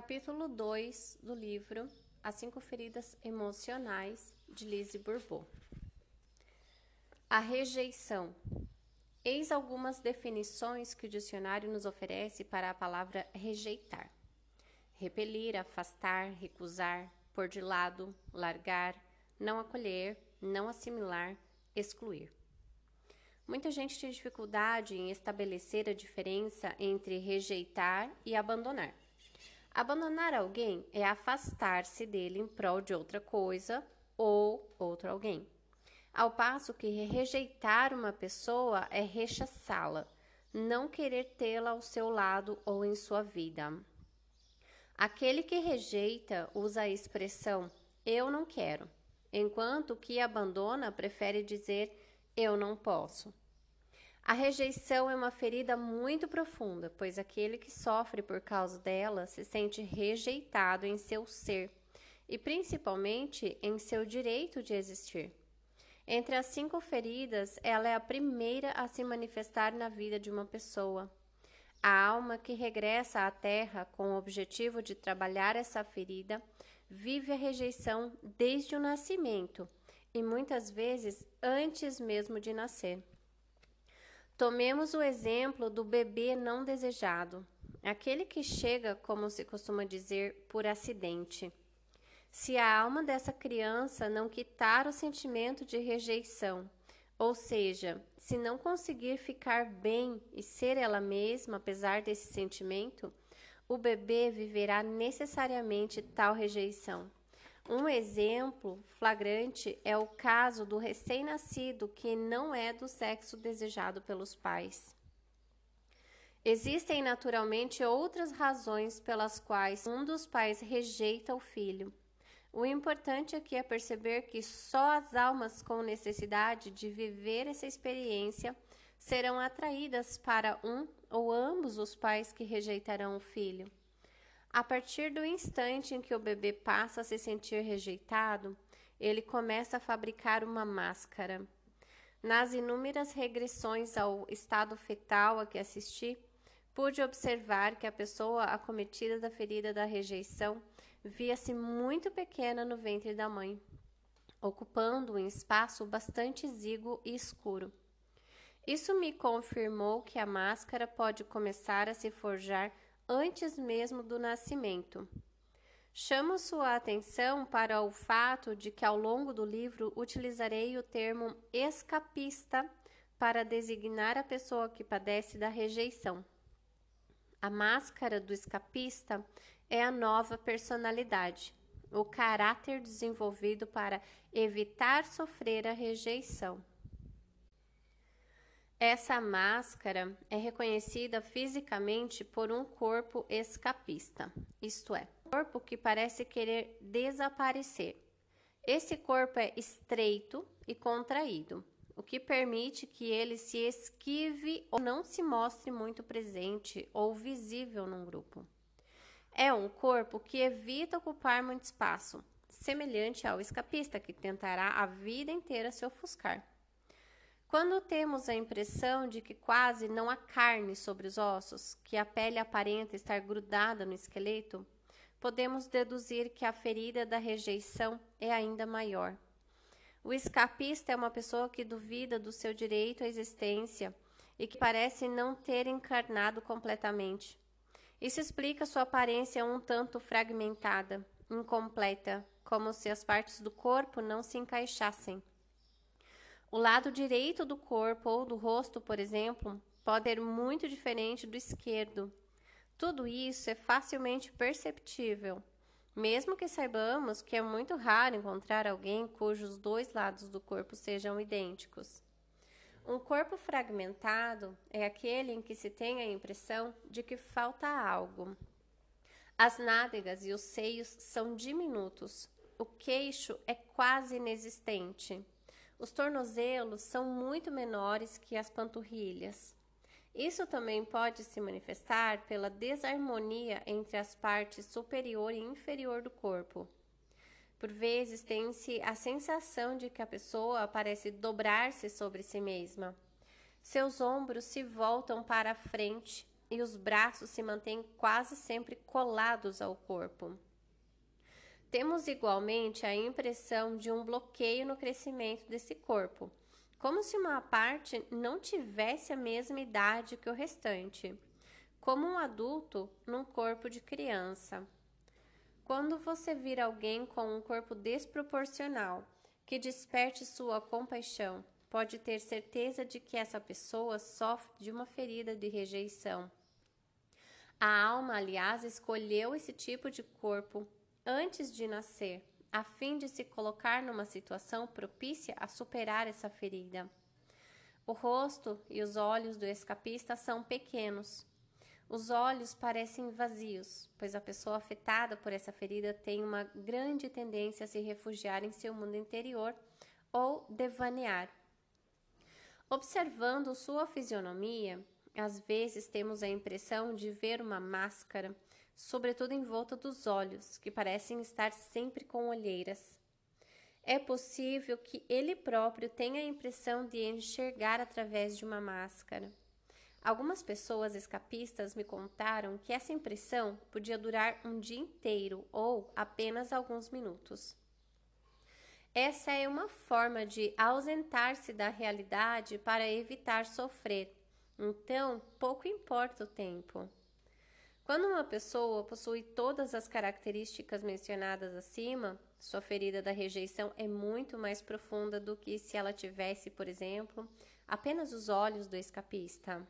Capítulo 2 do livro As Cinco Feridas Emocionais, de Lise Bourbeau. A rejeição. Eis algumas definições que o dicionário nos oferece para a palavra rejeitar: repelir, afastar, recusar, pôr de lado, largar, não acolher, não assimilar, excluir. Muita gente tem dificuldade em estabelecer a diferença entre rejeitar e abandonar. Abandonar alguém é afastar-se dele em prol de outra coisa ou outro alguém. Ao passo que rejeitar uma pessoa é rechaçá-la, não querer tê-la ao seu lado ou em sua vida. Aquele que rejeita usa a expressão eu não quero, enquanto que abandona prefere dizer eu não posso. A rejeição é uma ferida muito profunda, pois aquele que sofre por causa dela se sente rejeitado em seu ser e principalmente em seu direito de existir. Entre as cinco feridas, ela é a primeira a se manifestar na vida de uma pessoa. A alma que regressa à Terra com o objetivo de trabalhar essa ferida vive a rejeição desde o nascimento e muitas vezes antes mesmo de nascer. Tomemos o exemplo do bebê não desejado, aquele que chega, como se costuma dizer, por acidente. Se a alma dessa criança não quitar o sentimento de rejeição, ou seja, se não conseguir ficar bem e ser ela mesma apesar desse sentimento, o bebê viverá necessariamente tal rejeição. Um exemplo flagrante é o caso do recém-nascido que não é do sexo desejado pelos pais. Existem naturalmente outras razões pelas quais um dos pais rejeita o filho. O importante aqui é perceber que só as almas com necessidade de viver essa experiência serão atraídas para um ou ambos os pais que rejeitarão o filho. A partir do instante em que o bebê passa a se sentir rejeitado, ele começa a fabricar uma máscara. Nas inúmeras regressões ao estado fetal a que assisti, pude observar que a pessoa acometida da ferida da rejeição via-se muito pequena no ventre da mãe, ocupando um espaço bastante exíguo e escuro. Isso me confirmou que a máscara pode começar a se forjar antes mesmo do nascimento. Chamo sua atenção para o fato de que ao longo do livro utilizarei o termo escapista para designar a pessoa que padece da rejeição. A máscara do escapista é a nova personalidade, o caráter desenvolvido para evitar sofrer a rejeição. Essa máscara é reconhecida fisicamente por um corpo escapista, isto é, um corpo que parece querer desaparecer. Esse corpo é estreito e contraído, o que permite que ele se esquive ou não se mostre muito presente ou visível num grupo. É um corpo que evita ocupar muito espaço, semelhante ao escapista que tentará a vida inteira se ofuscar. Quando temos a impressão de que quase não há carne sobre os ossos, que a pele aparenta estar grudada no esqueleto, podemos deduzir que a ferida da rejeição é ainda maior. O escapista é uma pessoa que duvida do seu direito à existência e que parece não ter encarnado completamente. Isso explica sua aparência um tanto fragmentada, incompleta, como se as partes do corpo não se encaixassem. O lado direito do corpo ou do rosto, por exemplo, pode ser muito diferente do esquerdo. Tudo isso é facilmente perceptível, mesmo que saibamos que é muito raro encontrar alguém cujos dois lados do corpo sejam idênticos. Um corpo fragmentado é aquele em que se tem a impressão de que falta algo. As nádegas e os seios são diminutos, o queixo é quase inexistente. Os tornozelos são muito menores que as panturrilhas. Isso também pode se manifestar pela desarmonia entre as partes superior e inferior do corpo. Por vezes tem-se a sensação de que a pessoa parece dobrar-se sobre si mesma. Seus ombros se voltam para a frente e os braços se mantêm quase sempre colados ao corpo. Temos igualmente a impressão de um bloqueio no crescimento desse corpo, como se uma parte não tivesse a mesma idade que o restante, como um adulto num corpo de criança. Quando você vir alguém com um corpo desproporcional que desperte sua compaixão, pode ter certeza de que essa pessoa sofre de uma ferida de rejeição. A alma, aliás, escolheu esse tipo de corpo antes de nascer a fim de se colocar numa situação propícia a superar essa ferida. O rosto e os olhos do escapista são pequenos. Os olhos parecem vazios, pois a pessoa afetada por essa ferida tem uma grande tendência a se refugiar em seu mundo interior ou devanear. Observando sua fisionomia, às vezes temos a impressão de ver uma máscara sobretudo em volta dos olhos, que parecem estar sempre com olheiras. É possível que ele próprio tenha a impressão de enxergar através de uma máscara. Algumas pessoas escapistas me contaram que essa impressão podia durar um dia inteiro ou apenas alguns minutos. Essa é uma forma de ausentar-se da realidade para evitar sofrer. Então, pouco importa o tempo. Quando uma pessoa possui todas as características mencionadas acima, sua ferida da rejeição é muito mais profunda do que se ela tivesse, por exemplo, apenas os olhos do escapista.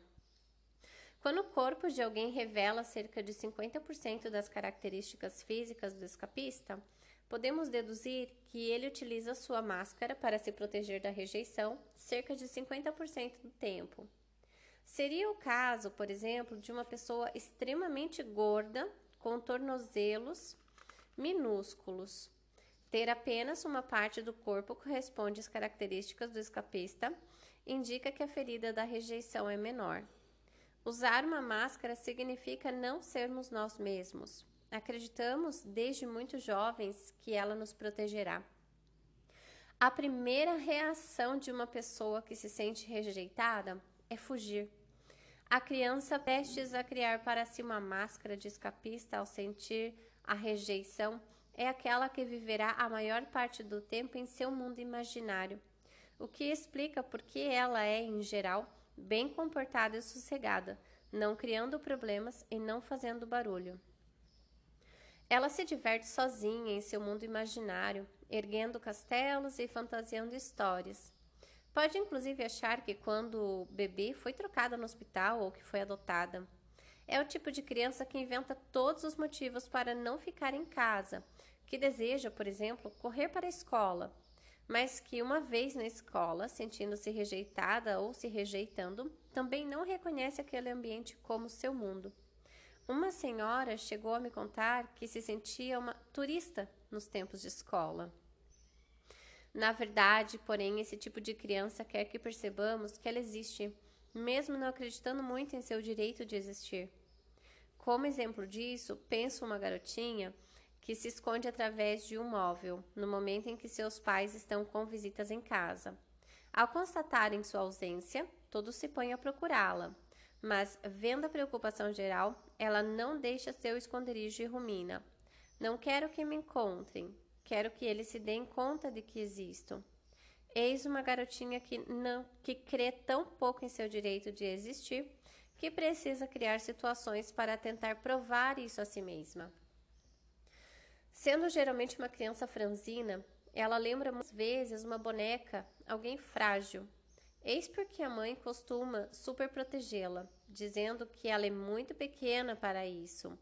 Quando o corpo de alguém revela cerca de 50% das características físicas do escapista, podemos deduzir que ele utiliza sua máscara para se proteger da rejeição cerca de 50% do tempo. Seria o caso, por exemplo, de uma pessoa extremamente gorda, com tornozelos minúsculos. Ter apenas uma parte do corpo corresponde às características do escapista, indica que a ferida da rejeição é menor. Usar uma máscara significa não sermos nós mesmos. Acreditamos desde muito jovens que ela nos protegerá. A primeira reação de uma pessoa que se sente rejeitada é fugir. A criança prestes a criar para si uma máscara de escapista ao sentir a rejeição é aquela que viverá a maior parte do tempo em seu mundo imaginário, o que explica por que ela é, em geral, bem comportada e sossegada, não criando problemas e não fazendo barulho. Ela se diverte sozinha em seu mundo imaginário, erguendo castelos e fantasiando histórias. Pode inclusive achar que quando bebê foi trocada no hospital ou que foi adotada. É o tipo de criança que inventa todos os motivos para não ficar em casa, que deseja, por exemplo, correr para a escola, mas que uma vez na escola, sentindo-se rejeitada ou se rejeitando, também não reconhece aquele ambiente como seu mundo. Uma senhora chegou a me contar que se sentia uma turista nos tempos de escola. Na verdade, porém, esse tipo de criança quer que percebamos que ela existe, mesmo não acreditando muito em seu direito de existir. Como exemplo disso, penso uma garotinha que se esconde através de um móvel no momento em que seus pais estão com visitas em casa. Ao constatarem sua ausência, todos se põem a procurá-la, mas, vendo a preocupação geral, ela não deixa seu esconderijo e rumina. Não quero que me encontrem, Quero que eles se deem conta de que existo. Eis uma garotinha que não que crê tão pouco em seu direito de existir que precisa criar situações para tentar provar isso a si mesma. Sendo geralmente uma criança franzina, ela lembra muitas vezes uma boneca, alguém frágil. Eis porque a mãe costuma superprotegê-la, dizendo que ela é muito pequena para isso,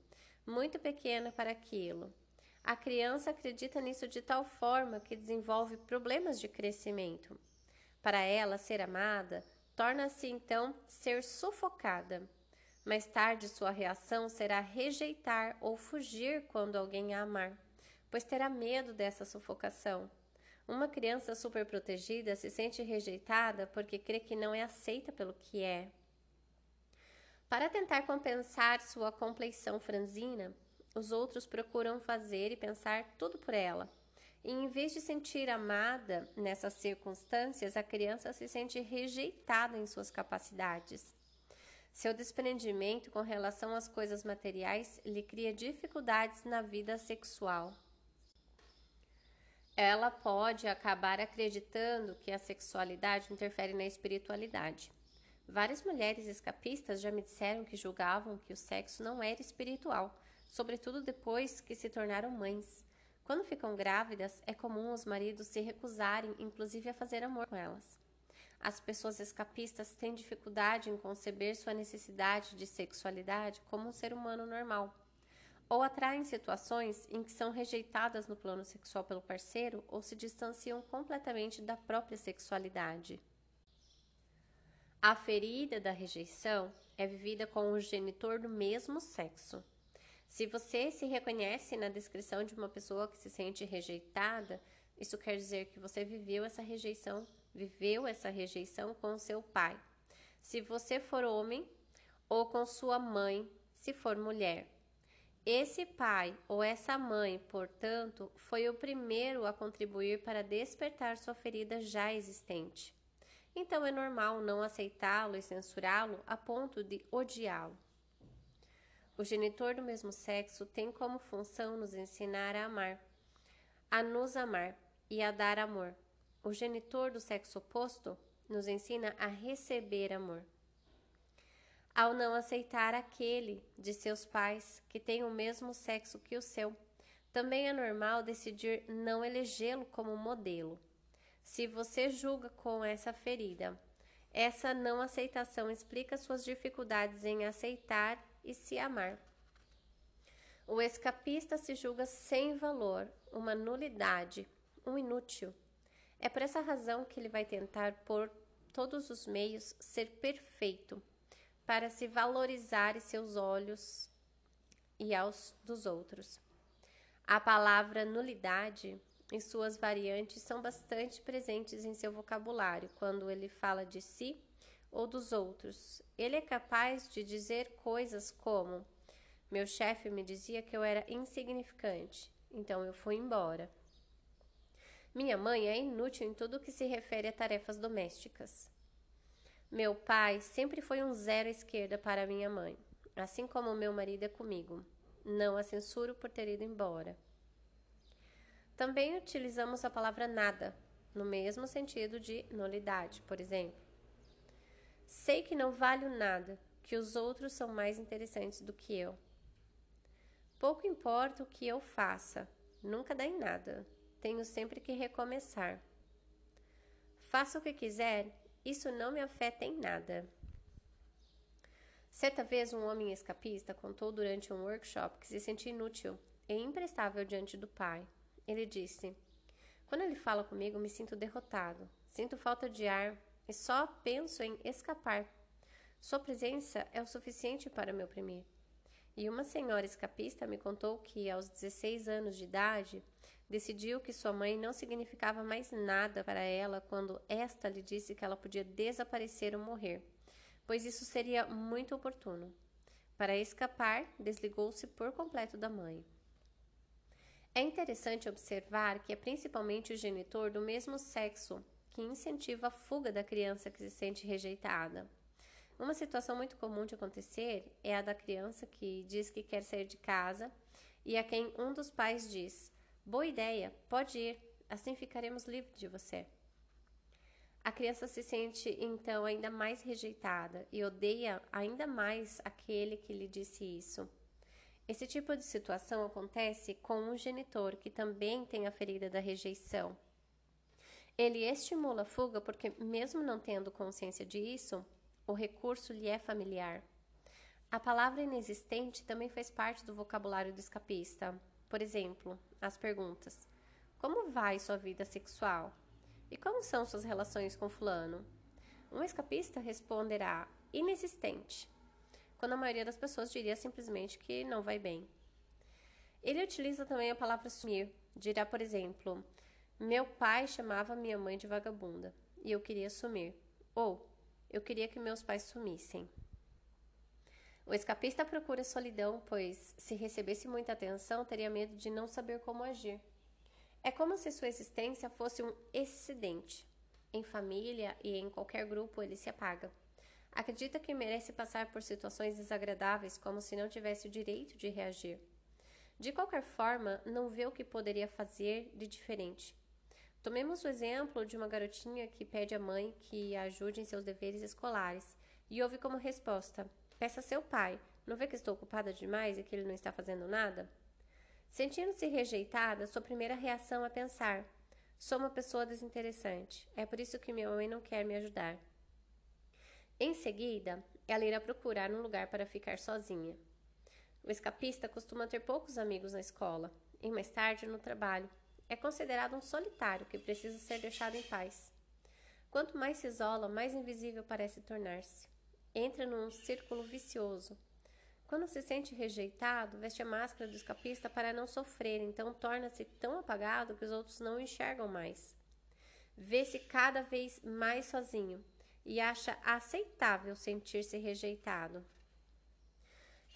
muito pequena para aquilo. A criança acredita nisso de tal forma que desenvolve problemas de crescimento. Para ela, ser amada torna-se então ser sufocada. Mais tarde, sua reação será rejeitar ou fugir quando alguém a amar, pois terá medo dessa sufocação. Uma criança superprotegida se sente rejeitada porque crê que não é aceita pelo que é. Para tentar compensar sua compleição franzina, os outros procuram fazer e pensar tudo por ela. E em vez de sentir amada nessas circunstâncias, a criança se sente rejeitada em suas capacidades. Seu desprendimento com relação às coisas materiais lhe cria dificuldades na vida sexual. Ela pode acabar acreditando que a sexualidade interfere na espiritualidade. Várias mulheres escapistas já me disseram que julgavam que o sexo não era espiritual, sobretudo depois que se tornaram mães. Quando ficam grávidas, é comum os maridos se recusarem, inclusive a fazer amor com elas. As pessoas escapistas têm dificuldade em conceber sua necessidade de sexualidade como um ser humano normal, ou atraem situações em que são rejeitadas no plano sexual pelo parceiro ou se distanciam completamente da própria sexualidade. A ferida da rejeição é vivida com o genitor do mesmo sexo. Se você se reconhece na descrição de uma pessoa que se sente rejeitada, isso quer dizer que você viveu essa rejeição viveu essa rejeição com seu pai, se você for homem, ou com sua mãe, se for mulher. Esse pai ou essa mãe, portanto, foi o primeiro a contribuir para despertar sua ferida já existente. Então é normal não aceitá-lo e censurá-lo a ponto de odiá-lo. O genitor do mesmo sexo tem como função nos ensinar a amar, a nos amar e a dar amor. O genitor do sexo oposto nos ensina a receber amor. Ao não aceitar aquele de seus pais que tem o mesmo sexo que o seu, também é normal decidir não elegê-lo como modelo. Se você julga com essa ferida, essa não aceitação explica suas dificuldades em aceitar e se amar. O escapista se julga sem valor, uma nulidade, um inútil. É por essa razão que ele vai tentar, por todos os meios, ser perfeito, para se valorizar em seus olhos e aos dos outros. A palavra nulidade e suas variantes são bastante presentes em seu vocabulário quando ele fala de si ou dos outros. Ele é capaz de dizer coisas como: Meu chefe me dizia que eu era insignificante, então eu fui embora. Minha mãe é inútil em tudo que se refere a tarefas domésticas. Meu pai sempre foi um zero à esquerda para minha mãe, assim como meu marido é comigo. Não a censuro por ter ido embora. Também utilizamos a palavra nada, no mesmo sentido de nulidade, por exemplo. Sei que não valho nada, que os outros são mais interessantes do que eu. Pouco importa o que eu faça, nunca dá em nada tenho sempre que recomeçar. Faça o que quiser, isso não me afeta em nada. Certa vez, um homem escapista contou durante um workshop que se sentia inútil e imprestável diante do pai. Ele disse: Quando ele fala comigo, me sinto derrotado, sinto falta de ar e só penso em escapar. Sua presença é o suficiente para me oprimir. E uma senhora escapista me contou que, aos 16 anos de idade, decidiu que sua mãe não significava mais nada para ela quando esta lhe disse que ela podia desaparecer ou morrer, pois isso seria muito oportuno. Para escapar, desligou-se por completo da mãe. É interessante observar que é principalmente o genitor do mesmo sexo que incentiva a fuga da criança que se sente rejeitada. Uma situação muito comum de acontecer é a da criança que diz que quer sair de casa e a quem um dos pais diz: Boa ideia, pode ir, assim ficaremos livres de você. A criança se sente então ainda mais rejeitada e odeia ainda mais aquele que lhe disse isso. Esse tipo de situação acontece com um genitor que também tem a ferida da rejeição. Ele estimula a fuga porque, mesmo não tendo consciência disso, o recurso lhe é familiar. A palavra inexistente também faz parte do vocabulário do escapista. Por exemplo, as perguntas: Como vai sua vida sexual? E como são suas relações com fulano? Um escapista responderá inexistente, quando a maioria das pessoas diria simplesmente que não vai bem. Ele utiliza também a palavra sumir. Dirá, por exemplo, meu pai chamava minha mãe de vagabunda e eu queria sumir. Ou eu queria que meus pais sumissem. O escapista procura solidão, pois, se recebesse muita atenção, teria medo de não saber como agir. É como se sua existência fosse um excedente. Em família e em qualquer grupo ele se apaga. Acredita que merece passar por situações desagradáveis como se não tivesse o direito de reagir. De qualquer forma, não vê o que poderia fazer de diferente. Tomemos o exemplo de uma garotinha que pede à mãe que a ajude em seus deveres escolares e ouve como resposta: Peça a seu pai, não vê que estou ocupada demais e que ele não está fazendo nada? Sentindo-se rejeitada, sua primeira reação é pensar: Sou uma pessoa desinteressante, é por isso que minha mãe não quer me ajudar. Em seguida, ela irá procurar um lugar para ficar sozinha. O escapista costuma ter poucos amigos na escola e mais tarde no trabalho. É considerado um solitário que precisa ser deixado em paz. Quanto mais se isola, mais invisível parece tornar-se. Entra num círculo vicioso. Quando se sente rejeitado, veste a máscara do escapista para não sofrer, então torna-se tão apagado que os outros não o enxergam mais. Vê-se cada vez mais sozinho e acha aceitável sentir-se rejeitado.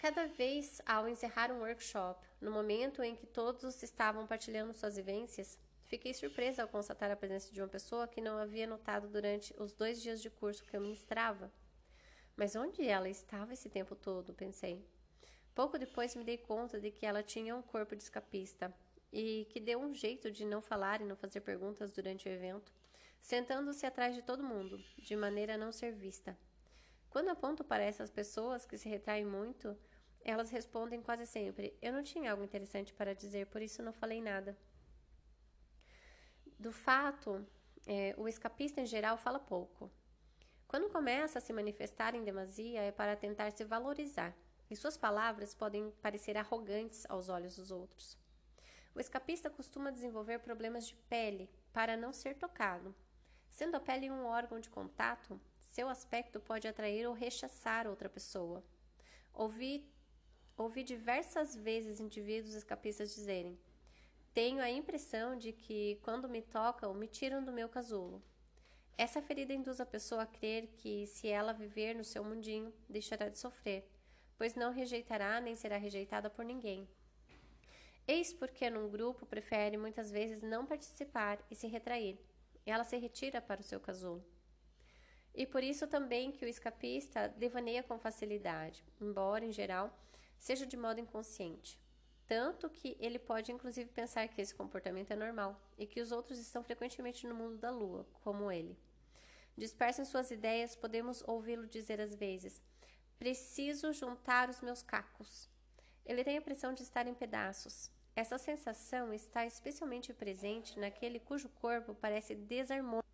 Cada vez ao encerrar um workshop, no momento em que todos estavam partilhando suas vivências, fiquei surpresa ao constatar a presença de uma pessoa que não havia notado durante os dois dias de curso que eu ministrava. Mas onde ela estava esse tempo todo? pensei. Pouco depois me dei conta de que ela tinha um corpo de escapista e que deu um jeito de não falar e não fazer perguntas durante o evento sentando-se atrás de todo mundo, de maneira a não ser vista. Quando aponto para essas pessoas que se retraem muito, elas respondem quase sempre: Eu não tinha algo interessante para dizer, por isso não falei nada. Do fato, é, o escapista em geral fala pouco. Quando começa a se manifestar em demasia, é para tentar se valorizar, e suas palavras podem parecer arrogantes aos olhos dos outros. O escapista costuma desenvolver problemas de pele para não ser tocado, Sendo a pele um órgão de contato, seu aspecto pode atrair ou rechaçar outra pessoa. Ouvi, ouvi diversas vezes indivíduos escapistas dizerem: Tenho a impressão de que, quando me tocam, me tiram do meu casulo. Essa ferida induz a pessoa a crer que, se ela viver no seu mundinho, deixará de sofrer, pois não rejeitará nem será rejeitada por ninguém. Eis porque, num grupo, prefere muitas vezes não participar e se retrair ela se retira para o seu casulo. E por isso também que o escapista devaneia com facilidade, embora, em geral, seja de modo inconsciente. Tanto que ele pode inclusive pensar que esse comportamento é normal e que os outros estão frequentemente no mundo da lua, como ele. Disperso em suas ideias, podemos ouvi-lo dizer às vezes: Preciso juntar os meus cacos. Ele tem a impressão de estar em pedaços. Essa sensação está especialmente presente naquele cujo corpo parece desarmônico.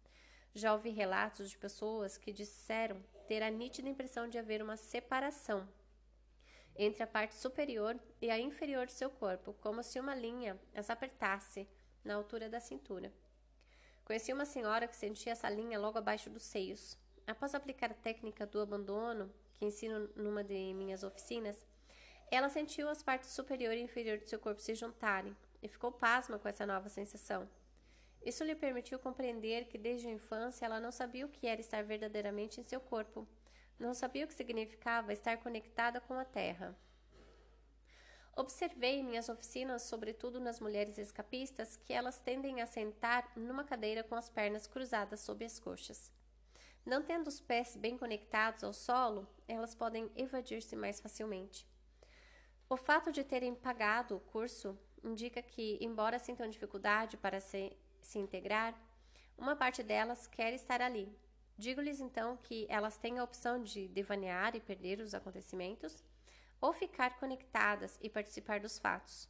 Já ouvi relatos de pessoas que disseram ter a nítida impressão de haver uma separação entre a parte superior e a inferior de seu corpo, como se uma linha as apertasse na altura da cintura. Conheci uma senhora que sentia essa linha logo abaixo dos seios. Após aplicar a técnica do abandono, que ensino numa de minhas oficinas, ela sentiu as partes superior e inferior de seu corpo se juntarem e ficou pasma com essa nova sensação. Isso lhe permitiu compreender que desde a infância ela não sabia o que era estar verdadeiramente em seu corpo, não sabia o que significava estar conectada com a terra. Observei em minhas oficinas, sobretudo nas mulheres escapistas, que elas tendem a sentar numa cadeira com as pernas cruzadas sob as coxas. Não tendo os pés bem conectados ao solo, elas podem evadir-se mais facilmente. O fato de terem pagado o curso indica que, embora sintam dificuldade para se, se integrar, uma parte delas quer estar ali. Digo-lhes então que elas têm a opção de devanear e perder os acontecimentos, ou ficar conectadas e participar dos fatos.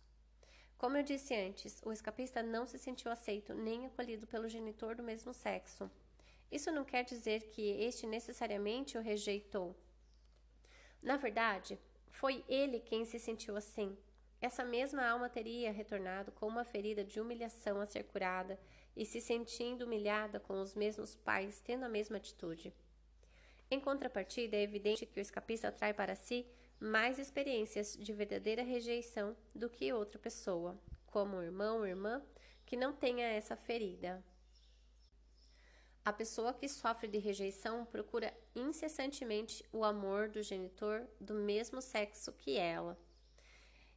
Como eu disse antes, o escapista não se sentiu aceito nem acolhido pelo genitor do mesmo sexo. Isso não quer dizer que este necessariamente o rejeitou. Na verdade, foi ele quem se sentiu assim. Essa mesma alma teria retornado com uma ferida de humilhação a ser curada e se sentindo humilhada com os mesmos pais, tendo a mesma atitude. Em contrapartida, é evidente que o escapista atrai para si mais experiências de verdadeira rejeição do que outra pessoa, como o irmão ou irmã, que não tenha essa ferida. A pessoa que sofre de rejeição procura incessantemente o amor do genitor do mesmo sexo que ela.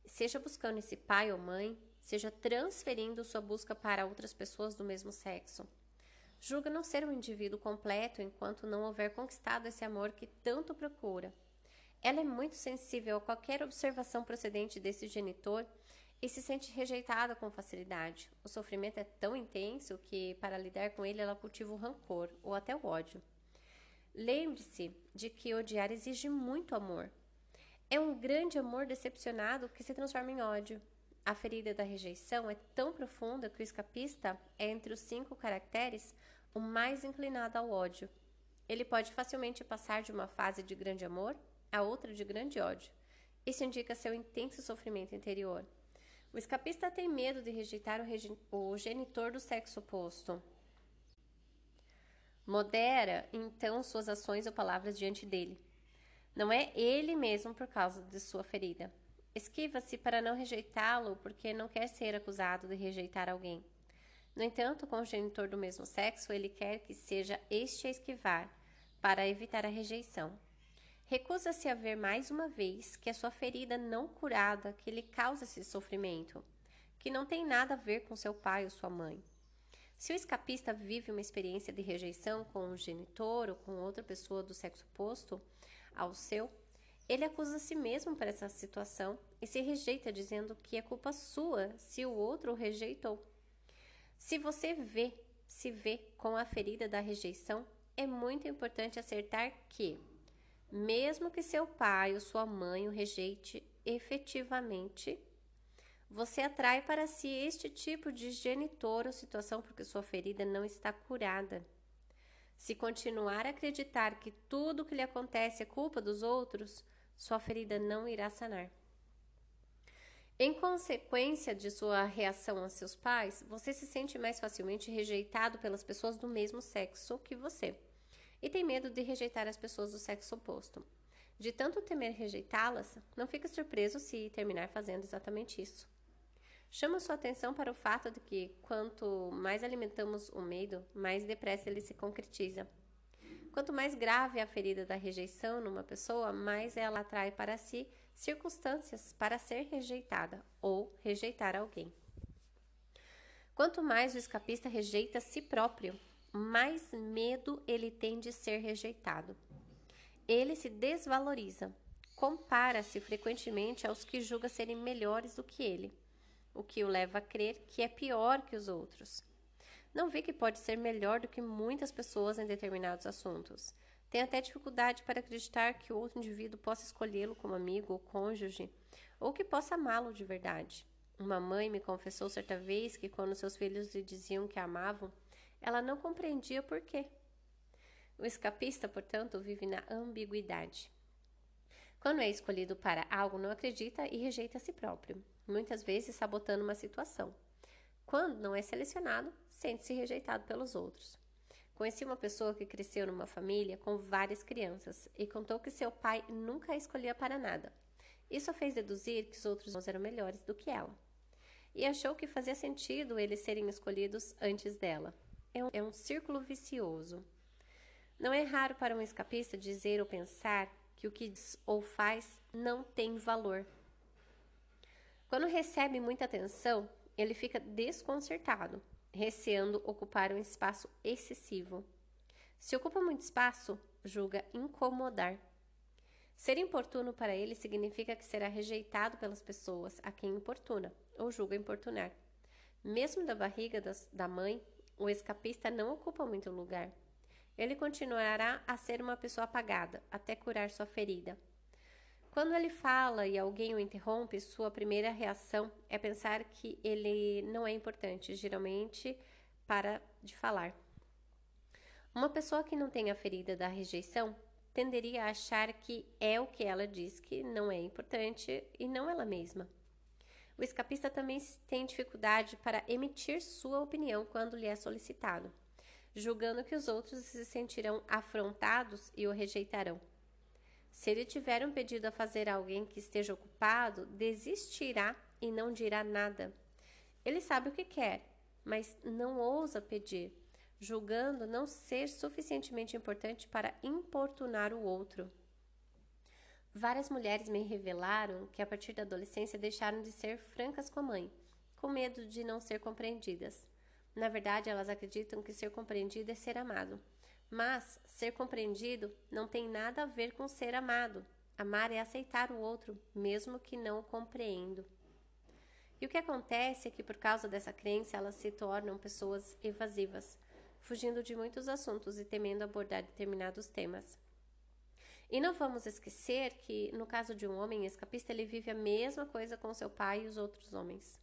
Seja buscando esse pai ou mãe, seja transferindo sua busca para outras pessoas do mesmo sexo. julga não ser um indivíduo completo enquanto não houver conquistado esse amor que tanto procura. Ela é muito sensível a qualquer observação procedente desse genitor e se sente rejeitada com facilidade. O sofrimento é tão intenso que, para lidar com ele, ela cultiva o rancor ou até o ódio. Lembre-se de que odiar exige muito amor. É um grande amor decepcionado que se transforma em ódio. A ferida da rejeição é tão profunda que o escapista é, entre os cinco caracteres, o mais inclinado ao ódio. Ele pode facilmente passar de uma fase de grande amor a outra de grande ódio. Isso indica seu intenso sofrimento interior. O escapista tem medo de rejeitar o, o genitor do sexo oposto. Modera, então, suas ações ou palavras diante dele. Não é ele mesmo por causa de sua ferida. Esquiva-se para não rejeitá-lo porque não quer ser acusado de rejeitar alguém. No entanto, com o genitor do mesmo sexo, ele quer que seja este a esquivar, para evitar a rejeição. Recusa-se a ver mais uma vez que a sua ferida não curada que lhe causa esse sofrimento, que não tem nada a ver com seu pai ou sua mãe. Se o escapista vive uma experiência de rejeição com um genitor ou com outra pessoa do sexo oposto ao seu, ele acusa a si mesmo por essa situação e se rejeita, dizendo que é culpa sua se o outro o rejeitou. Se você vê, se vê com a ferida da rejeição, é muito importante acertar que, mesmo que seu pai ou sua mãe o rejeite efetivamente, você atrai para si este tipo de genitor ou situação porque sua ferida não está curada. Se continuar a acreditar que tudo o que lhe acontece é culpa dos outros, sua ferida não irá sanar. Em consequência de sua reação a seus pais, você se sente mais facilmente rejeitado pelas pessoas do mesmo sexo que você e tem medo de rejeitar as pessoas do sexo oposto. De tanto temer rejeitá-las, não fica surpreso se terminar fazendo exatamente isso. Chama sua atenção para o fato de que, quanto mais alimentamos o medo, mais depressa ele se concretiza. Quanto mais grave é a ferida da rejeição numa pessoa, mais ela atrai para si circunstâncias para ser rejeitada ou rejeitar alguém. Quanto mais o escapista rejeita si próprio, mais medo ele tem de ser rejeitado. Ele se desvaloriza, compara-se frequentemente aos que julga serem melhores do que ele, o que o leva a crer que é pior que os outros não vê que pode ser melhor do que muitas pessoas em determinados assuntos. Tem até dificuldade para acreditar que outro indivíduo possa escolhê-lo como amigo ou cônjuge, ou que possa amá-lo de verdade. Uma mãe me confessou certa vez que, quando seus filhos lhe diziam que a amavam, ela não compreendia por quê. O escapista, portanto, vive na ambiguidade. Quando é escolhido para algo, não acredita e rejeita a si próprio, muitas vezes sabotando uma situação. Quando não é selecionado, sente-se rejeitado pelos outros. Conheci uma pessoa que cresceu numa família com várias crianças e contou que seu pai nunca a escolhia para nada. Isso a fez deduzir que os outros irmãos eram melhores do que ela. E achou que fazia sentido eles serem escolhidos antes dela. É um, é um círculo vicioso. Não é raro para um escapista dizer ou pensar que o que diz ou faz não tem valor. Quando recebe muita atenção, ele fica desconcertado, receando ocupar um espaço excessivo. Se ocupa muito espaço, julga incomodar. Ser importuno para ele significa que será rejeitado pelas pessoas a quem importuna ou julga importunar. Mesmo da barriga das, da mãe, o escapista não ocupa muito lugar. Ele continuará a ser uma pessoa apagada até curar sua ferida. Quando ele fala e alguém o interrompe, sua primeira reação é pensar que ele não é importante, geralmente para de falar. Uma pessoa que não tem a ferida da rejeição tenderia a achar que é o que ela diz que não é importante e não ela mesma. O escapista também tem dificuldade para emitir sua opinião quando lhe é solicitado, julgando que os outros se sentirão afrontados e o rejeitarão. Se ele tiver um pedido a fazer a alguém que esteja ocupado, desistirá e não dirá nada. Ele sabe o que quer, mas não ousa pedir, julgando não ser suficientemente importante para importunar o outro. Várias mulheres me revelaram que a partir da adolescência deixaram de ser francas com a mãe, com medo de não ser compreendidas. Na verdade, elas acreditam que ser compreendido é ser amado. Mas ser compreendido não tem nada a ver com ser amado. Amar é aceitar o outro, mesmo que não o compreendo. E o que acontece é que, por causa dessa crença, elas se tornam pessoas evasivas, fugindo de muitos assuntos e temendo abordar determinados temas. E não vamos esquecer que, no caso de um homem escapista, ele vive a mesma coisa com seu pai e os outros homens.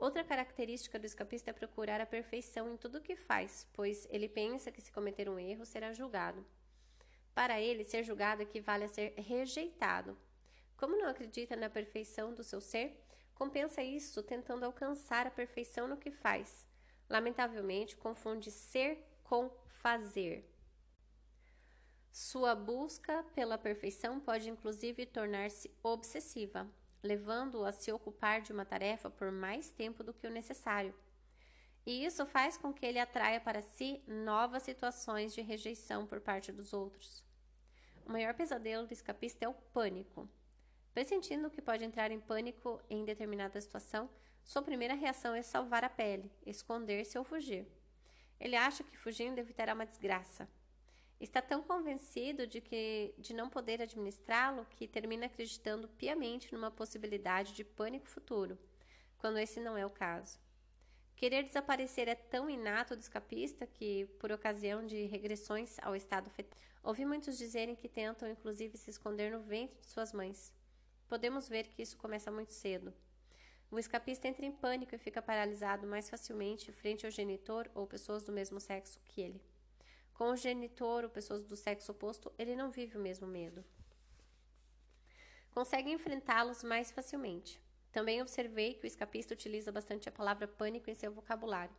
Outra característica do escapista é procurar a perfeição em tudo o que faz, pois ele pensa que se cometer um erro será julgado. Para ele, ser julgado equivale a ser rejeitado. Como não acredita na perfeição do seu ser, compensa isso tentando alcançar a perfeição no que faz. Lamentavelmente, confunde ser com fazer. Sua busca pela perfeição pode inclusive tornar-se obsessiva, levando-o a se ocupar de uma tarefa por mais tempo do que o necessário. E isso faz com que ele atraia para si novas situações de rejeição por parte dos outros. O maior pesadelo do escapista é o pânico. Pressentindo que pode entrar em pânico em determinada situação, sua primeira reação é salvar a pele, esconder-se ou fugir. Ele acha que fugindo evitará uma desgraça. Está tão convencido de que de não poder administrá-lo que termina acreditando piamente numa possibilidade de pânico futuro, quando esse não é o caso. Querer desaparecer é tão inato do escapista que, por ocasião de regressões ao estado fetal, ouvi muitos dizerem que tentam inclusive se esconder no ventre de suas mães. Podemos ver que isso começa muito cedo. O escapista entra em pânico e fica paralisado mais facilmente frente ao genitor ou pessoas do mesmo sexo que ele. Com o genitor ou pessoas do sexo oposto, ele não vive o mesmo medo. Consegue enfrentá-los mais facilmente. Também observei que o escapista utiliza bastante a palavra pânico em seu vocabulário.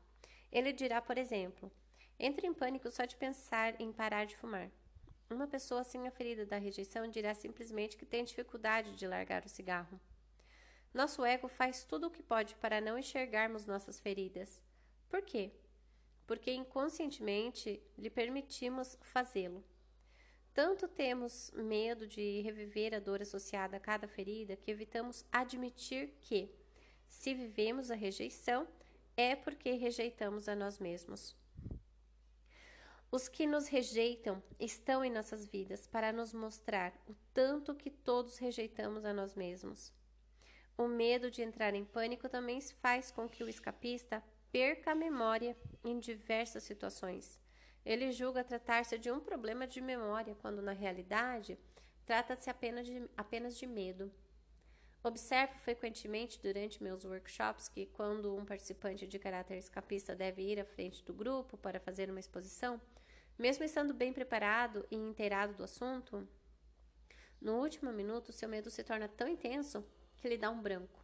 Ele dirá, por exemplo, entre em pânico só de pensar em parar de fumar. Uma pessoa sem a ferida da rejeição dirá simplesmente que tem dificuldade de largar o cigarro. Nosso ego faz tudo o que pode para não enxergarmos nossas feridas. Por quê? Porque inconscientemente lhe permitimos fazê-lo. Tanto temos medo de reviver a dor associada a cada ferida que evitamos admitir que, se vivemos a rejeição, é porque rejeitamos a nós mesmos. Os que nos rejeitam estão em nossas vidas para nos mostrar o tanto que todos rejeitamos a nós mesmos. O medo de entrar em pânico também faz com que o escapista perca a memória em diversas situações. Ele julga tratar-se de um problema de memória, quando na realidade trata-se apenas de, apenas de medo. Observo frequentemente durante meus workshops que, quando um participante de caráter escapista deve ir à frente do grupo para fazer uma exposição, mesmo estando bem preparado e inteirado do assunto, no último minuto seu medo se torna tão intenso que lhe dá um branco.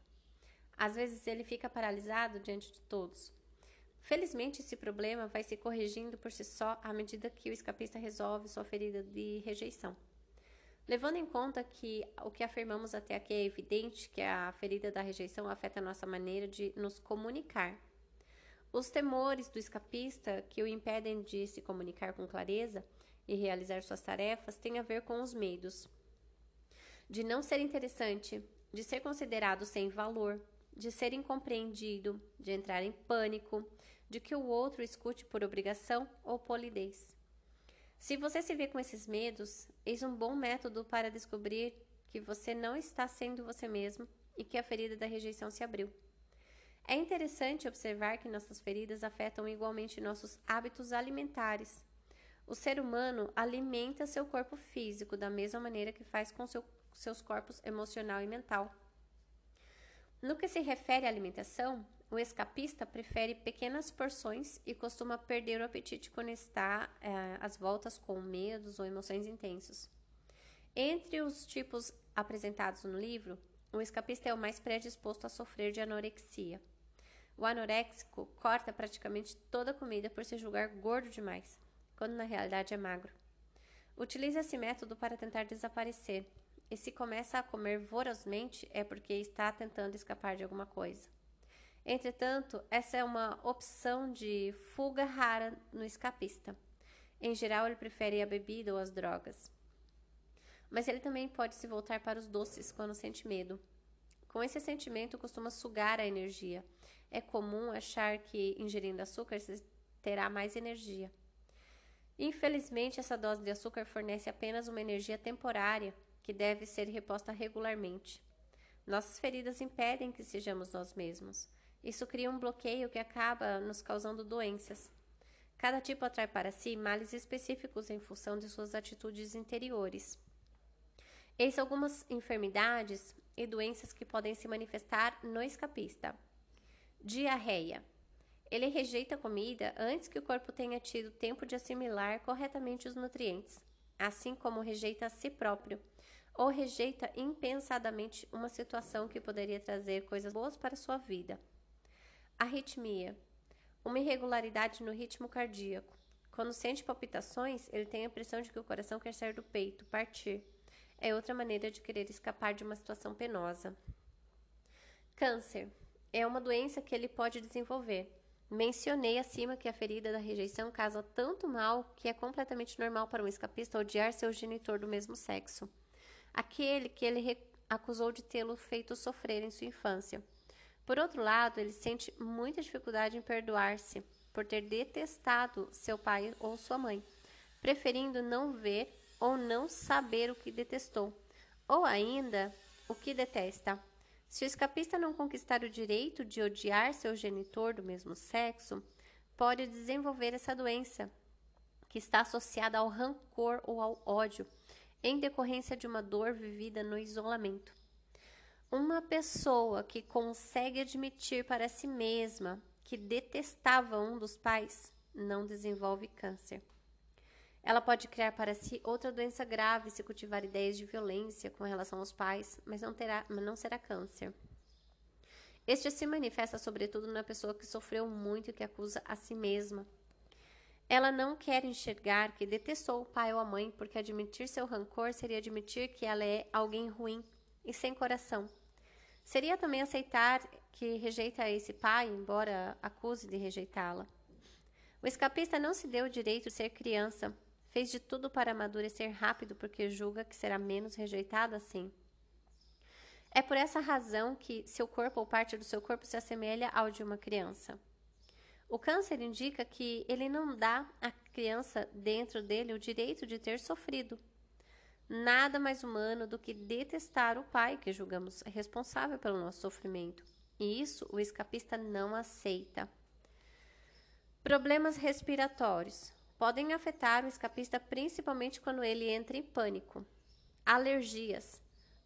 Às vezes ele fica paralisado diante de todos, Felizmente, esse problema vai se corrigindo por si só à medida que o escapista resolve sua ferida de rejeição. Levando em conta que o que afirmamos até aqui é evidente que a ferida da rejeição afeta a nossa maneira de nos comunicar. Os temores do escapista que o impedem de se comunicar com clareza e realizar suas tarefas têm a ver com os medos de não ser interessante, de ser considerado sem valor, de ser incompreendido, de entrar em pânico, de que o outro escute por obrigação ou polidez. Se você se vê com esses medos, eis um bom método para descobrir que você não está sendo você mesmo e que a ferida da rejeição se abriu. É interessante observar que nossas feridas afetam igualmente nossos hábitos alimentares. O ser humano alimenta seu corpo físico da mesma maneira que faz com seu, seus corpos emocional e mental. No que se refere à alimentação, o escapista prefere pequenas porções e costuma perder o apetite quando está é, às voltas com medos ou emoções intensos. Entre os tipos apresentados no livro, o escapista é o mais predisposto a sofrer de anorexia. O anoréxico corta praticamente toda a comida por se julgar gordo demais, quando na realidade é magro. Utiliza esse método para tentar desaparecer, e se começa a comer vorosmente é porque está tentando escapar de alguma coisa. Entretanto, essa é uma opção de fuga rara no escapista. Em geral, ele prefere a bebida ou as drogas. Mas ele também pode se voltar para os doces quando sente medo. Com esse sentimento, costuma sugar a energia. é comum achar que ingerindo açúcar você terá mais energia. Infelizmente, essa dose de açúcar fornece apenas uma energia temporária que deve ser reposta regularmente. Nossas feridas impedem que sejamos nós mesmos. Isso cria um bloqueio que acaba nos causando doenças. Cada tipo atrai para si males específicos em função de suas atitudes interiores. Eis algumas enfermidades e doenças que podem se manifestar no escapista. Diarreia. Ele rejeita comida antes que o corpo tenha tido tempo de assimilar corretamente os nutrientes, assim como rejeita a si próprio, ou rejeita impensadamente uma situação que poderia trazer coisas boas para sua vida. Arritmia. Uma irregularidade no ritmo cardíaco. Quando sente palpitações, ele tem a impressão de que o coração quer sair do peito, partir. É outra maneira de querer escapar de uma situação penosa. Câncer. É uma doença que ele pode desenvolver Mencionei acima que a ferida da rejeição causa tanto mal que é completamente normal para um escapista odiar seu genitor do mesmo sexo, aquele que ele acusou de tê-lo feito sofrer em sua infância. Por outro lado, ele sente muita dificuldade em perdoar-se por ter detestado seu pai ou sua mãe, preferindo não ver ou não saber o que detestou, ou ainda o que detesta. Se o escapista não conquistar o direito de odiar seu genitor do mesmo sexo, pode desenvolver essa doença, que está associada ao rancor ou ao ódio, em decorrência de uma dor vivida no isolamento. Uma pessoa que consegue admitir para si mesma que detestava um dos pais não desenvolve câncer. Ela pode criar para si outra doença grave se cultivar ideias de violência com relação aos pais, mas não, terá, mas não será câncer. Este se manifesta sobretudo na pessoa que sofreu muito e que acusa a si mesma. Ela não quer enxergar que detestou o pai ou a mãe, porque admitir seu rancor seria admitir que ela é alguém ruim e sem coração. Seria também aceitar que rejeita esse pai, embora acuse de rejeitá-la. O escapista não se deu o direito de ser criança, Fez de tudo para amadurecer rápido porque julga que será menos rejeitado assim. É por essa razão que seu corpo ou parte do seu corpo se assemelha ao de uma criança. O câncer indica que ele não dá à criança dentro dele o direito de ter sofrido. Nada mais humano do que detestar o pai que julgamos responsável pelo nosso sofrimento. E isso o escapista não aceita. Problemas respiratórios podem afetar o escapista principalmente quando ele entra em pânico. Alergias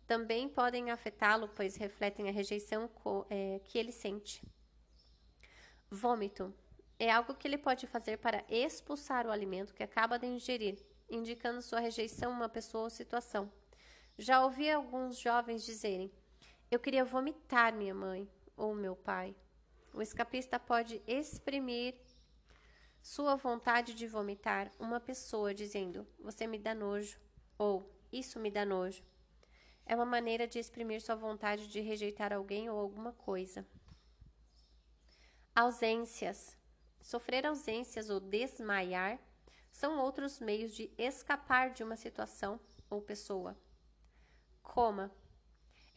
também podem afetá-lo, pois refletem a rejeição é, que ele sente. Vômito é algo que ele pode fazer para expulsar o alimento que acaba de ingerir, indicando sua rejeição a uma pessoa ou situação. Já ouvi alguns jovens dizerem: Eu queria vomitar minha mãe ou meu pai. O escapista pode exprimir sua vontade de vomitar uma pessoa dizendo você me dá nojo ou isso me dá nojo. É uma maneira de exprimir sua vontade de rejeitar alguém ou alguma coisa. Ausências. Sofrer ausências ou desmaiar são outros meios de escapar de uma situação ou pessoa. Coma.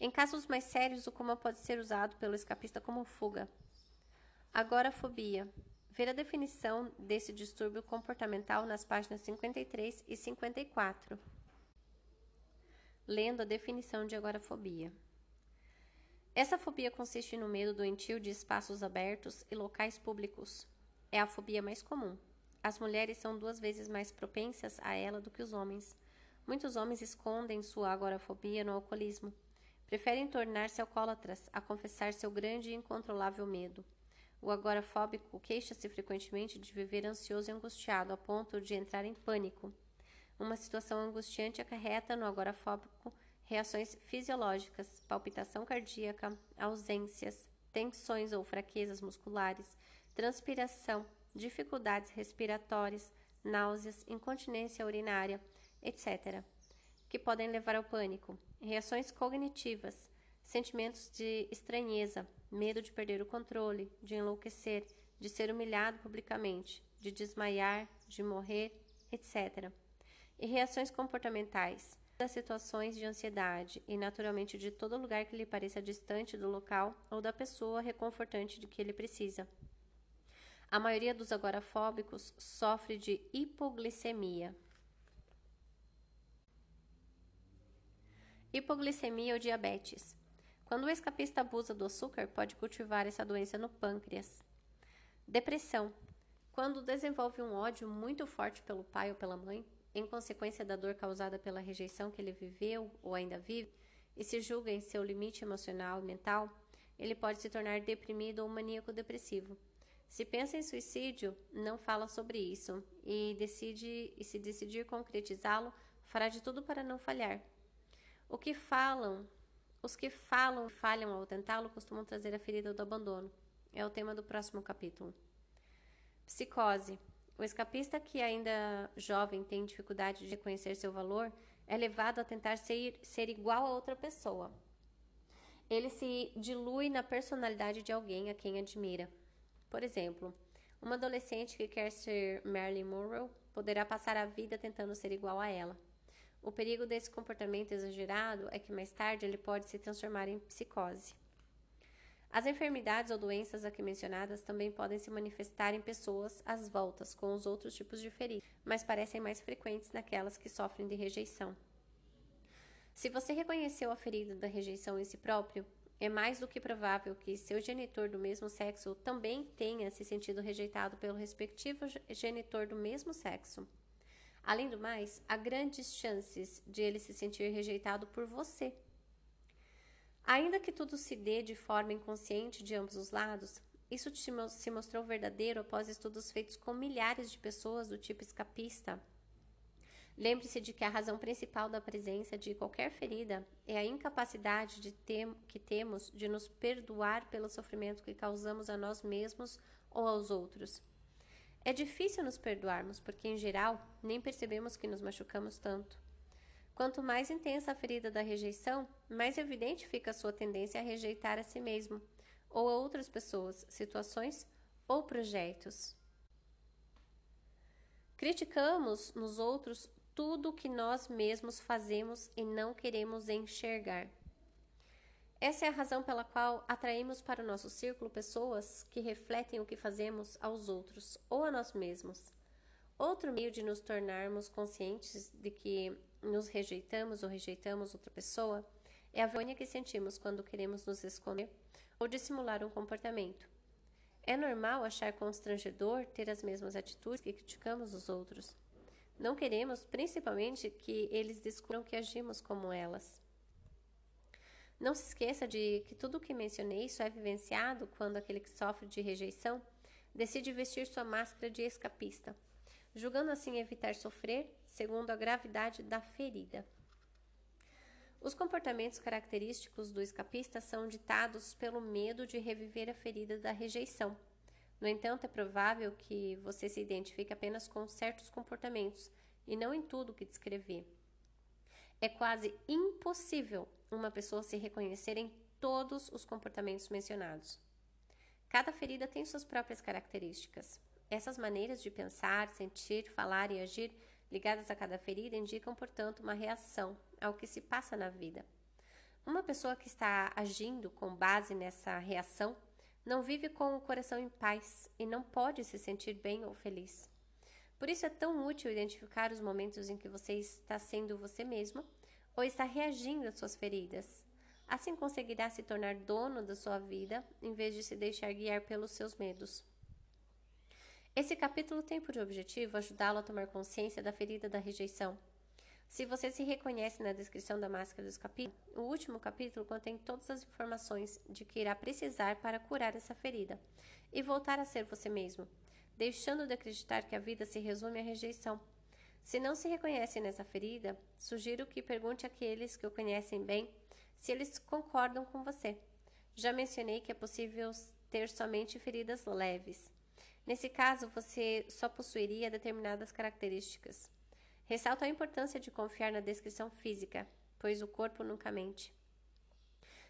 Em casos mais sérios, o coma pode ser usado pelo escapista como fuga. Agorafobia Ver a definição desse distúrbio comportamental nas páginas 53 e 54. Lendo a definição de agorafobia. Essa fobia consiste no medo doentio de espaços abertos e locais públicos. É a fobia mais comum. As mulheres são duas vezes mais propensas a ela do que os homens. Muitos homens escondem sua agorafobia no alcoolismo. Preferem tornar-se alcoólatras a confessar seu grande e incontrolável medo. O agorafóbico queixa-se frequentemente de viver ansioso e angustiado a ponto de entrar em pânico. Uma situação angustiante acarreta no agorafóbico reações fisiológicas, palpitação cardíaca, ausências, tensões ou fraquezas musculares, transpiração, dificuldades respiratórias, náuseas, incontinência urinária, etc., que podem levar ao pânico, reações cognitivas, sentimentos de estranheza, medo de perder o controle, de enlouquecer, de ser humilhado publicamente, de desmaiar, de morrer, etc. E reações comportamentais, das situações de ansiedade e, naturalmente, de todo lugar que lhe pareça distante do local ou da pessoa reconfortante de que ele precisa. A maioria dos agorafóbicos sofre de hipoglicemia. Hipoglicemia ou diabetes. Quando o escapista abusa do açúcar, pode cultivar essa doença no pâncreas. Depressão. Quando desenvolve um ódio muito forte pelo pai ou pela mãe, em consequência da dor causada pela rejeição que ele viveu ou ainda vive, e se julga em seu limite emocional e mental, ele pode se tornar deprimido ou maníaco depressivo. Se pensa em suicídio, não fala sobre isso e decide e se decidir concretizá-lo, fará de tudo para não falhar. O que falam, os que falam e falham ao tentá-lo costumam trazer a ferida do abandono. É o tema do próximo capítulo. Psicose. O escapista que ainda jovem tem dificuldade de reconhecer seu valor é levado a tentar ser, ser igual a outra pessoa. Ele se dilui na personalidade de alguém a quem admira. Por exemplo, uma adolescente que quer ser Marilyn Monroe poderá passar a vida tentando ser igual a ela. O perigo desse comportamento exagerado é que mais tarde ele pode se transformar em psicose. As enfermidades ou doenças aqui mencionadas também podem se manifestar em pessoas às voltas com os outros tipos de feridas, mas parecem mais frequentes naquelas que sofrem de rejeição. Se você reconheceu a ferida da rejeição em si próprio, é mais do que provável que seu genitor do mesmo sexo também tenha se sentido rejeitado pelo respectivo genitor do mesmo sexo. Além do mais, há grandes chances de ele se sentir rejeitado por você Ainda que tudo se dê de forma inconsciente de ambos os lados, isso se mostrou verdadeiro após estudos feitos com milhares de pessoas do tipo escapista. Lembre-se de que a razão principal da presença de qualquer ferida é a incapacidade de que temos de nos perdoar pelo sofrimento que causamos a nós mesmos ou aos outros. É difícil nos perdoarmos porque, em geral, nem percebemos que nos machucamos tanto. Quanto mais intensa a ferida da rejeição, mais evidente fica a sua tendência a rejeitar a si mesmo, ou a outras pessoas, situações ou projetos. Criticamos nos outros tudo o que nós mesmos fazemos e não queremos enxergar. Essa é a razão pela qual atraímos para o nosso círculo pessoas que refletem o que fazemos aos outros ou a nós mesmos. Outro meio de nos tornarmos conscientes de que nos rejeitamos ou rejeitamos outra pessoa é a vergonha que sentimos quando queremos nos esconder ou dissimular um comportamento. É normal achar constrangedor ter as mesmas atitudes que criticamos os outros. Não queremos, principalmente, que eles descubram que agimos como elas. Não se esqueça de que tudo o que mencionei só é vivenciado quando aquele que sofre de rejeição decide vestir sua máscara de escapista julgando assim evitar sofrer segundo a gravidade da ferida. Os comportamentos característicos do escapista são ditados pelo medo de reviver a ferida da rejeição. No entanto, é provável que você se identifique apenas com certos comportamentos e não em tudo que descrever. É quase impossível uma pessoa se reconhecer em todos os comportamentos mencionados. Cada ferida tem suas próprias características. Essas maneiras de pensar, sentir, falar e agir ligadas a cada ferida indicam, portanto, uma reação ao que se passa na vida. Uma pessoa que está agindo com base nessa reação não vive com o coração em paz e não pode se sentir bem ou feliz. Por isso é tão útil identificar os momentos em que você está sendo você mesmo ou está reagindo às suas feridas. Assim conseguirá se tornar dono da sua vida em vez de se deixar guiar pelos seus medos. Esse capítulo tem por objetivo ajudá-lo a tomar consciência da ferida da rejeição. Se você se reconhece na descrição da máscara dos capítulos, o último capítulo contém todas as informações de que irá precisar para curar essa ferida e voltar a ser você mesmo, deixando de acreditar que a vida se resume à rejeição. Se não se reconhece nessa ferida, sugiro que pergunte àqueles que o conhecem bem se eles concordam com você. Já mencionei que é possível ter somente feridas leves. Nesse caso, você só possuiria determinadas características. Ressalto a importância de confiar na descrição física, pois o corpo nunca mente.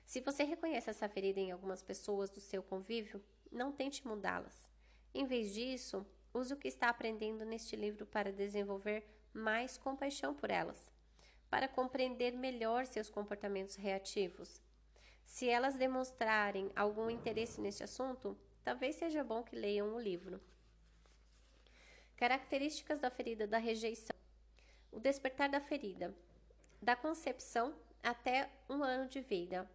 Se você reconhece essa ferida em algumas pessoas do seu convívio, não tente mudá-las. Em vez disso, use o que está aprendendo neste livro para desenvolver mais compaixão por elas. para compreender melhor seus comportamentos reativos. Se elas demonstrarem algum interesse nesse assunto, talvez seja bom que leiam o livro. Características da ferida da rejeição: o despertar da ferida, da concepção até um ano de vida.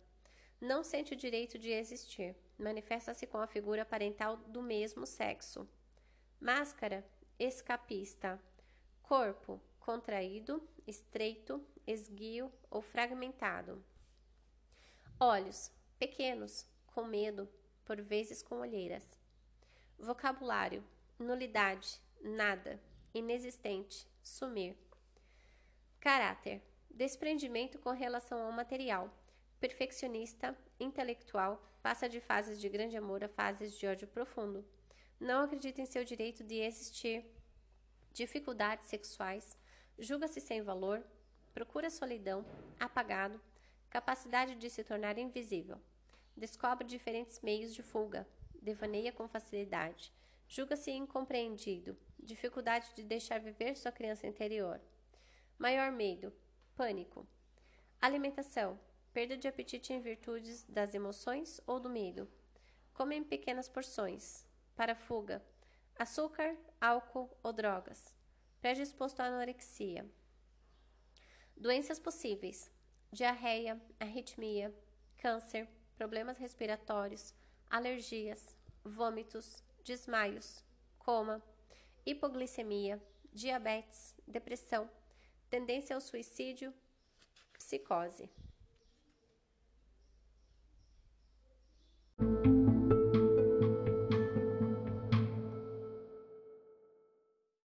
Não sente o direito de existir. Manifesta-se com a figura parental do mesmo sexo. Máscara escapista. Corpo contraído, estreito, esguio ou fragmentado. Olhos pequenos, com medo, por vezes com olheiras. Vocabulário: nulidade, nada, inexistente, sumir. Caráter: desprendimento com relação ao material, perfeccionista, intelectual, passa de fases de grande amor a fases de ódio profundo. Não acredita em seu direito de existir. Dificuldades sexuais, julga-se sem valor, procura solidão, apagado, capacidade de se tornar invisível. Descobre diferentes meios de fuga, devaneia com facilidade, julga-se incompreendido, dificuldade de deixar viver sua criança interior. Maior medo, pânico. Alimentação, perda de apetite em virtudes das emoções ou do medo. Come em pequenas porções. Para fuga, açúcar, álcool ou drogas. Predisposto à anorexia. Doenças possíveis: diarreia, arritmia, câncer, problemas respiratórios, alergias, vômitos, desmaios, coma, hipoglicemia, diabetes, depressão, tendência ao suicídio, psicose.